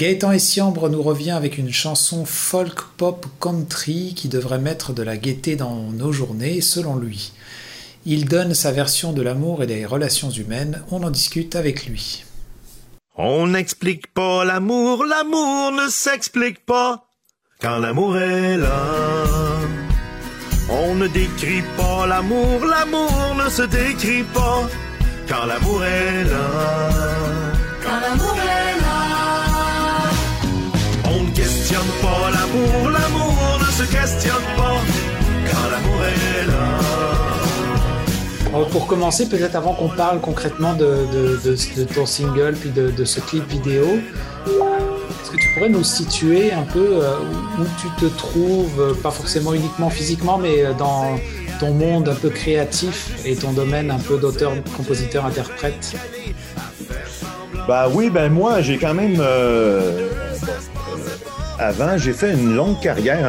Gaëtan Essiambre nous revient avec une chanson folk pop country qui devrait mettre de la gaieté dans nos journées, selon lui. Il donne sa version de l'amour et des relations humaines, on en discute avec lui. On n'explique pas l'amour, l'amour ne s'explique pas quand l'amour est là. On ne décrit pas l'amour, l'amour ne se décrit pas quand l'amour est là. Quand l'amour questionne pas quand l'amour est là. pour commencer, peut-être avant qu'on parle concrètement de, de, ton single puis de, ce clip vidéo, est-ce que tu pourrais nous situer un peu euh, où tu te trouves, euh, pas forcément uniquement physiquement, mais euh, dans ton monde un peu créatif et ton domaine un peu d'auteur, compositeur, interprète? Bah oui, ben moi j'ai quand même avant j'ai fait une longue carrière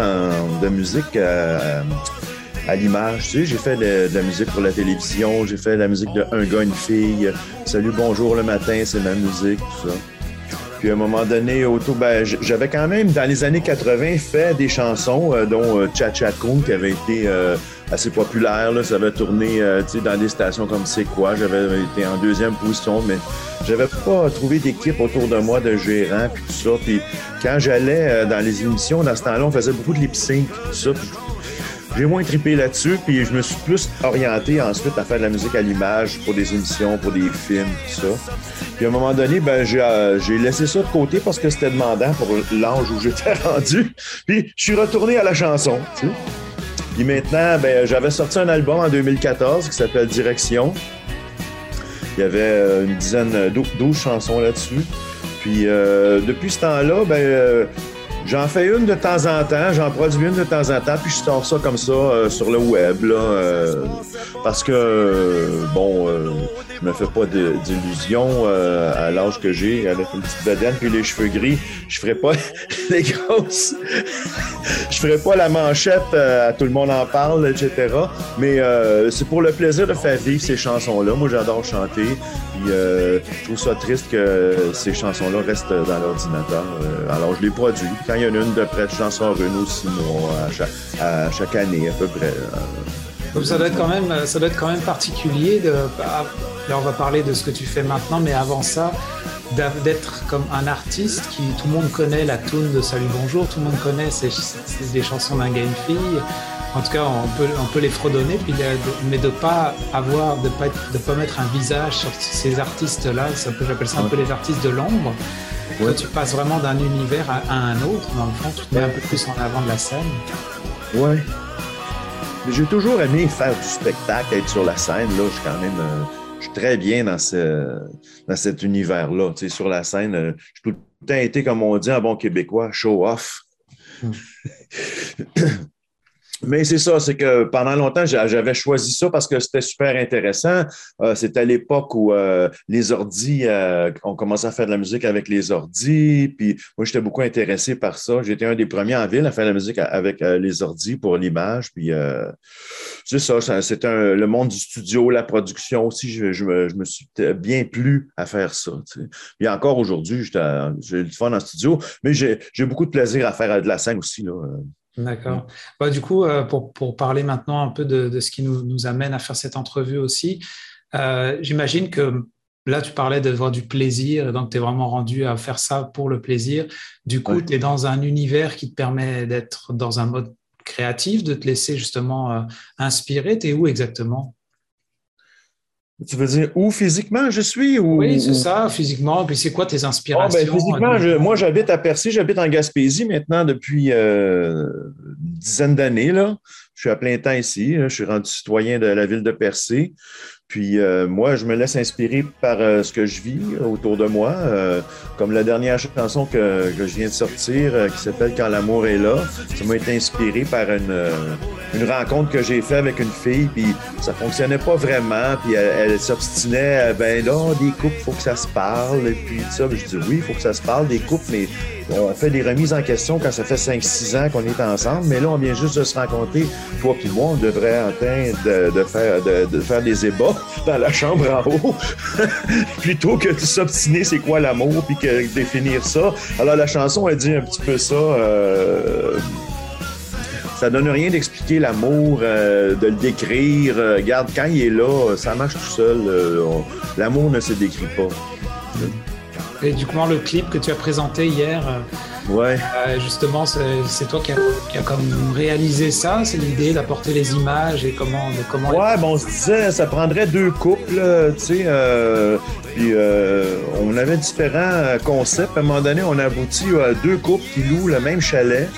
de musique à l'image. Tu sais, j'ai fait de, la musique pour la télévision, j'ai fait de la musique de Un gars, une fille, Salut, bonjour le matin, c'est ma musique, tout ça. Puis à un moment donné, autour, ben, j'avais quand même, dans les années 80, fait des chansons, euh, dont euh, Cha Cha Kung, qui avait été euh, assez populaire. Là. Ça avait tourné dans des stations comme C'est quoi. J'avais été en deuxième position, mais j'avais pas trouvé d'équipe autour de moi, de gérants, puis tout ça. Puis quand j'allais dans les émissions, dans ce temps-là, on faisait beaucoup de lip sync, tout ça. J'ai moins trippé là-dessus, puis je me suis plus orienté ensuite à faire de la musique à l'image pour des émissions, pour des films, tout ça. Puis à un moment donné, ben j'ai euh, laissé ça de côté parce que c'était demandant pour l'ange où j'étais rendu. Puis je suis retourné à la chanson, tu. Puis maintenant, ben j'avais sorti un album en 2014 qui s'appelle Direction. Il y avait euh, une dizaine, 12 chansons là-dessus. Puis euh, depuis ce temps-là, ben J'en fais une de temps en temps, j'en produis une de temps en temps, puis je sors ça comme ça euh, sur le web, là, euh, parce que, euh, bon, je me fais pas d'illusions à l'âge que j'ai, avec une petite bedaine puis les cheveux gris, je ferai pas les grosses, je ferai pas la manchette à tout le monde en parle, etc. Mais c'est pour le plaisir de faire vivre ces chansons-là. Moi, j'adore chanter, puis je trouve ça triste que ces chansons-là restent dans l'ordinateur. alors, je les produis quand il y en a une de près, sors une ou six mois à chaque, année à peu près. Donc ça doit être quand même, ça doit être quand même particulier. De, là, on va parler de ce que tu fais maintenant, mais avant ça, d'être comme un artiste qui tout le monde connaît la tune de Salut Bonjour, tout le monde connaît des chansons d'un gars une fille. En tout cas, on peut, on peut les fredonner, puis mais de pas avoir, de pas, de pas mettre un visage sur ces artistes-là. J'appelle ça un peu les artistes de l'ombre. Toi, tu passes vraiment d'un univers à, un autre, dans le fond, tu te mets un peu plus en avant de la scène. Ouais. J'ai toujours aimé faire du spectacle, être sur la scène. Là, je suis quand même. Euh, je suis très bien dans, ce, dans cet univers-là. Tu sais, sur la scène, euh, je tout le temps été, comme on dit en bon québécois, show off. Hmm. Mais c'est ça, c'est que pendant longtemps, j'avais choisi ça parce que c'était super intéressant. Euh, c'était à l'époque où euh, les ordis, euh, on commençait à faire de la musique avec les ordis. Puis moi, j'étais beaucoup intéressé par ça. J'étais un des premiers en ville à faire de la musique avec les ordis pour l'image. Puis c'est ça, c'était le monde du studio, la production aussi. Je, me, suis bien plu à faire ça. Tu Puis encore aujourd'hui, j'ai du fun en studio, mais j'ai beaucoup de plaisir à faire de la scène aussi. Là. D'accord. Bah, du coup, euh, pour, pour, parler maintenant un peu de, ce qui nous, nous, amène à faire cette entrevue aussi, euh, j'imagine que là, tu parlais d'avoir du plaisir, donc tu es vraiment rendu à faire ça pour le plaisir. Du coup, tu es dans un univers qui te permet d'être dans un mode créatif, de te laisser justement euh, inspirer. Tu es où exactement? Tu veux dire où physiquement je suis ou... Oui, c'est ça, physiquement. Puis c'est quoi tes inspirations? Ah, ben, physiquement, moi j'habite à Percy, j'habite en Gaspésie maintenant depuis euh, une dizaine d'années. Je suis à plein temps ici. Je suis rendu citoyen de la ville de Percé. Puis euh, moi, je me laisse inspirer par euh, ce que je vis autour de moi. Euh, comme la dernière chanson que, que je viens de sortir, qui s'appelle Quand l'amour est là. Ça m'a été inspiré par une, une rencontre que j'ai faite avec une fille, puis ça fonctionnait pas vraiment, puis elle, s'obstinait, ben là, des couples, faut que ça se parle, et puis ça. je dis oui, faut que ça se parle, des couples, mais on fait des remises en question quand ça fait 5-6 ans qu'on est ensemble, mais là, on vient juste de se rencontrer. Toi puis moi, on devrait en de, de, faire, de, faire des ébats dans la chambre en haut, plutôt que de s'obstiner c'est quoi l'amour, puis que définir ça. Alors la chanson, elle dit un petit peu ça. Euh, ça donne rien d'expliquer l'amour, euh, de le décrire. Euh, regarde, quand il est là, ça marche tout seul. Euh, l'amour ne se décrit pas. Et du coup, le clip que tu as présenté hier, ouais. justement, c'est toi qui as, a comme réalisé ça. C'est l'idée d'apporter les images et comment. comment ouais, bon, on se disait, ça prendrait deux couples, tu sais. puis on avait différents concepts. À un moment donné, on a abouti à deux couples qui louent le même chalet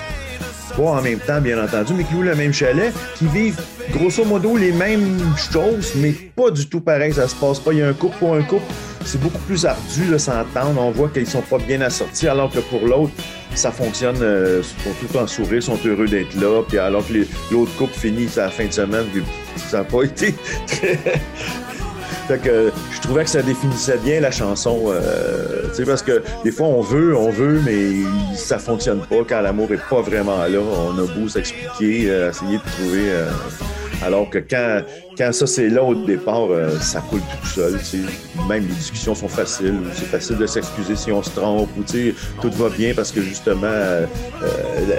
pas en même temps, bien entendu, mais qui louent le même chalet, qui vivent grosso modo les mêmes choses, mais pas du tout pareil. Ça se passe pas. Il y a un couple pour un couple. C'est beaucoup plus ardu de s'entendre. On voit qu'ils sont pas bien assortis, alors que pour l'autre, ça fonctionne. Euh, ils sont tout en sourire, sont heureux d'être là. Puis alors que l'autre couple finit sa fin de semaine, ça n'a pas été très, fait que je trouvais que ça définissait bien la chanson. Euh, parce que des fois, on veut, on veut, mais ça fonctionne pas quand l'amour est pas vraiment là. On a beau s'expliquer, euh, essayer de trouver. Euh, alors que quand, quand ça c'est là au départ, euh, ça coule tout seul. Même les discussions sont faciles. C'est facile de s'excuser si on se trompe. Ou, tout va bien parce que justement,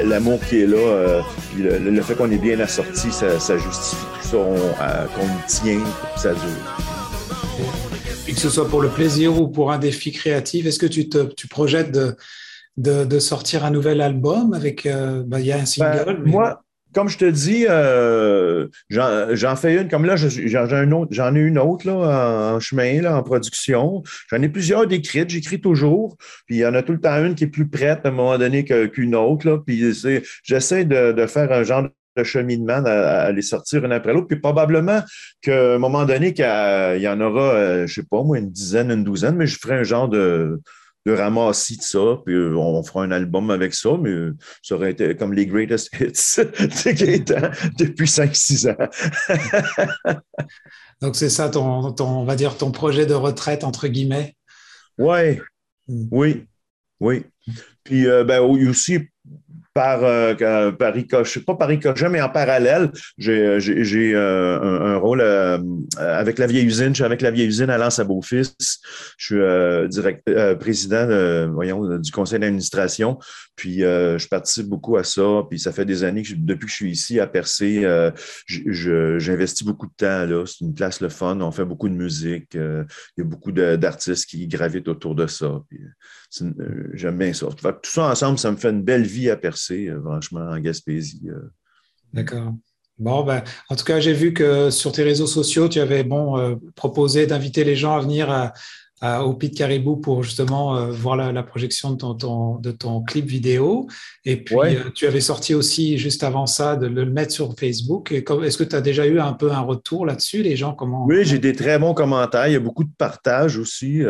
l'amour qui est là, le, fait qu'on est bien assorti, ça, ça justifie tout ça, qu'on tient, ça dure que ce soit pour le plaisir ou pour un défi créatif, est-ce que tu, te, tu projettes de, de, sortir un nouvel album avec. Euh, ben, il y a un ben, single. Moi, comme je te dis, euh, j'en fais une. Comme là, j'en ai une autre là, en chemin, là, en production. J'en ai plusieurs d'écrites. J'écris toujours. Puis il y en a tout le temps une qui est plus prête à un moment donné qu'une autre. Là. Puis j'essaie de, de, faire un genre de cheminement à, les sortir une après l'autre. Puis probablement qu'à un moment donné, qu'il y en aura, euh, je sais pas, moi, une dizaine, une douzaine, mais je ferai un genre de, de ramassis de ça, puis euh, on fera un album avec ça, mais ça aurait été comme les greatest hits depuis 5-6 ans. Donc c'est ça ton, ton, on va dire, ton projet de retraite, entre guillemets? Ouais. Hmm. Oui, oui. Puis euh, ben, aussi, par, euh, par ricochet, pas par ricochet, mais en parallèle, j'ai, j'ai, euh, un, rôle euh, avec la vieille usine. Je suis avec la vieille usine à Lens à Beaufils. Je suis euh, président du conseil d'administration. Puis je participe beaucoup à ça. Puis ça fait des années que depuis que je suis ici à Percé, j'investis beaucoup de temps là. C'est une place le fun. On fait beaucoup de musique. il y a beaucoup d'artistes qui gravitent autour de ça. J'aime bien ça. tout ça ensemble, ça me fait une belle vie à Percé euh, franchement, en Gaspésie. Euh. D'accord. Bon, ben, en tout cas, j'ai vu que sur tes réseaux sociaux, tu avais bon, euh, proposé d'inviter les gens à venir au Pit Caribou pour justement voir la, projection de ton, de ton, clip vidéo. Et puis, tu avais sorti aussi, juste avant ça, de le mettre sur Facebook. Est-ce que tu as déjà eu un peu un retour là-dessus, les gens comment Oui, j'ai des très bons commentaires. Il y a beaucoup de partages aussi.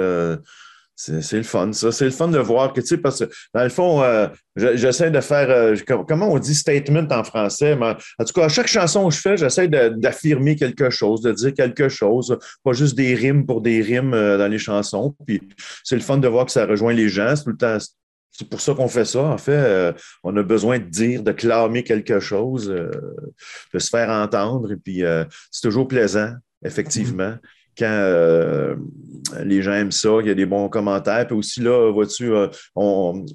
C'est le fun, ça. C'est le fun de voir que, tu sais, parce que dans le fond, euh, j'essaie de faire, euh, comment on dit statement en français, mais en tout cas, à chaque chanson que je fais, j'essaie d'affirmer quelque chose, de dire quelque chose, pas juste des rimes pour des rimes euh, dans les chansons. Puis c'est le fun de voir que ça rejoint les gens. C'est pour ça qu'on fait ça. En fait, on a besoin de dire, de clamer quelque chose, de se faire entendre. Et puis, c'est toujours plaisant, effectivement quand euh, les gens aiment ça, il y a des bons commentaires. Puis aussi, là, vois-tu, euh,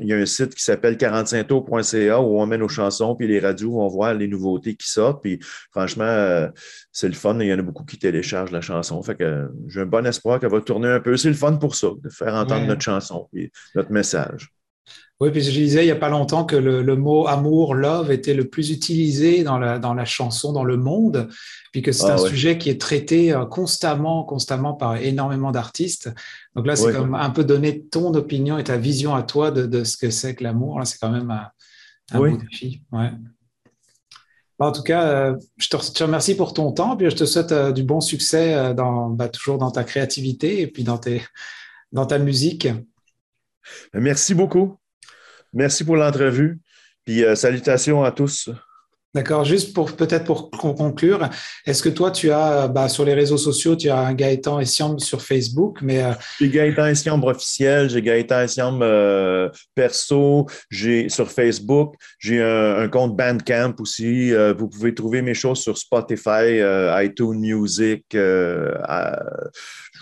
il y a un site qui s'appelle 45tours.ca où on met nos chansons, puis les radios vont voir les nouveautés qui sortent. Puis franchement, euh, c'est le fun. Il y en a beaucoup qui téléchargent la chanson. Fait que j'ai un bon espoir qu'elle va tourner un peu. C'est le fun pour ça, de faire entendre notre chanson et notre message. Oui, puis je disais il n'y a pas longtemps que le, mot amour, love, était le plus utilisé dans la, dans la chanson, dans le monde, puis que c'est ah un sujet qui est traité euh, constamment, constamment par énormément d'artistes. Donc là, c'est comme un peu donner ton opinion et ta vision à toi de, de ce que c'est que l'amour. C'est quand même un, un beau défi. Ouais. En tout cas, euh, je te, remercie pour ton temps, puis je te souhaite euh, du bon succès dans, bah, toujours dans ta créativité et puis dans, tes, dans ta musique. Merci beaucoup. Merci pour l'entrevue. Puis euh, salutations à tous. D'accord. Juste pour peut-être pour conclure, est-ce que toi tu as bah, sur les réseaux sociaux, tu as un Gaëtan Essiambre sur Facebook, mais euh, j'ai Gaëtan Essiambre officiel, j'ai Gaëtan Essiambre euh, perso, j'ai sur Facebook, j'ai un, compte Bandcamp aussi. Euh, vous pouvez trouver mes choses sur Spotify, iTunes Music. je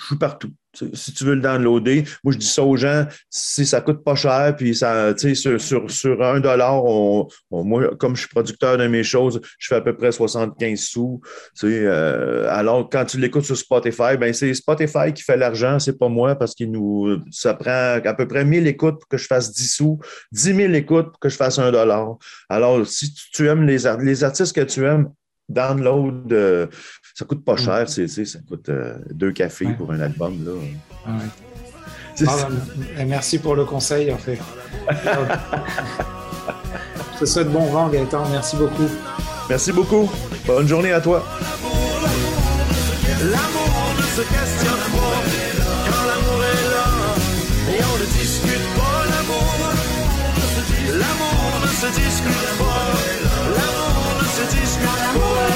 suis partout si tu veux le downloader, moi je dis ça aux gens, si ça coûte pas cher, puis ça, sais, sur, sur, un dollar, moi, comme je suis producteur de mes choses, je fais à peu près 75 sous. Euh, alors, quand tu l'écoutes sur Spotify, ben c'est Spotify qui fait l'argent, c'est pas moi, parce qu'il nous ça prend à peu près 1000 écoutes pour que je fasse 10 sous, 10 000 écoutes pour que je fasse un dollar. Alors, si tu aimes les, les artistes que tu aimes, download, euh, ça coûte pas cher, c'est, ça coûte euh, deux cafés pour un album. Là. Ah ah, ben, merci pour le conseil, en fait. Je te souhaite bon vent, Gaëtan. Merci beaucoup. Merci beaucoup. Bonne journée à toi. L'amour ne se questionne pas quand l'amour est là et on ne discute pas l'amour. L'amour ne se discute pas. L'amour ne se discute pas.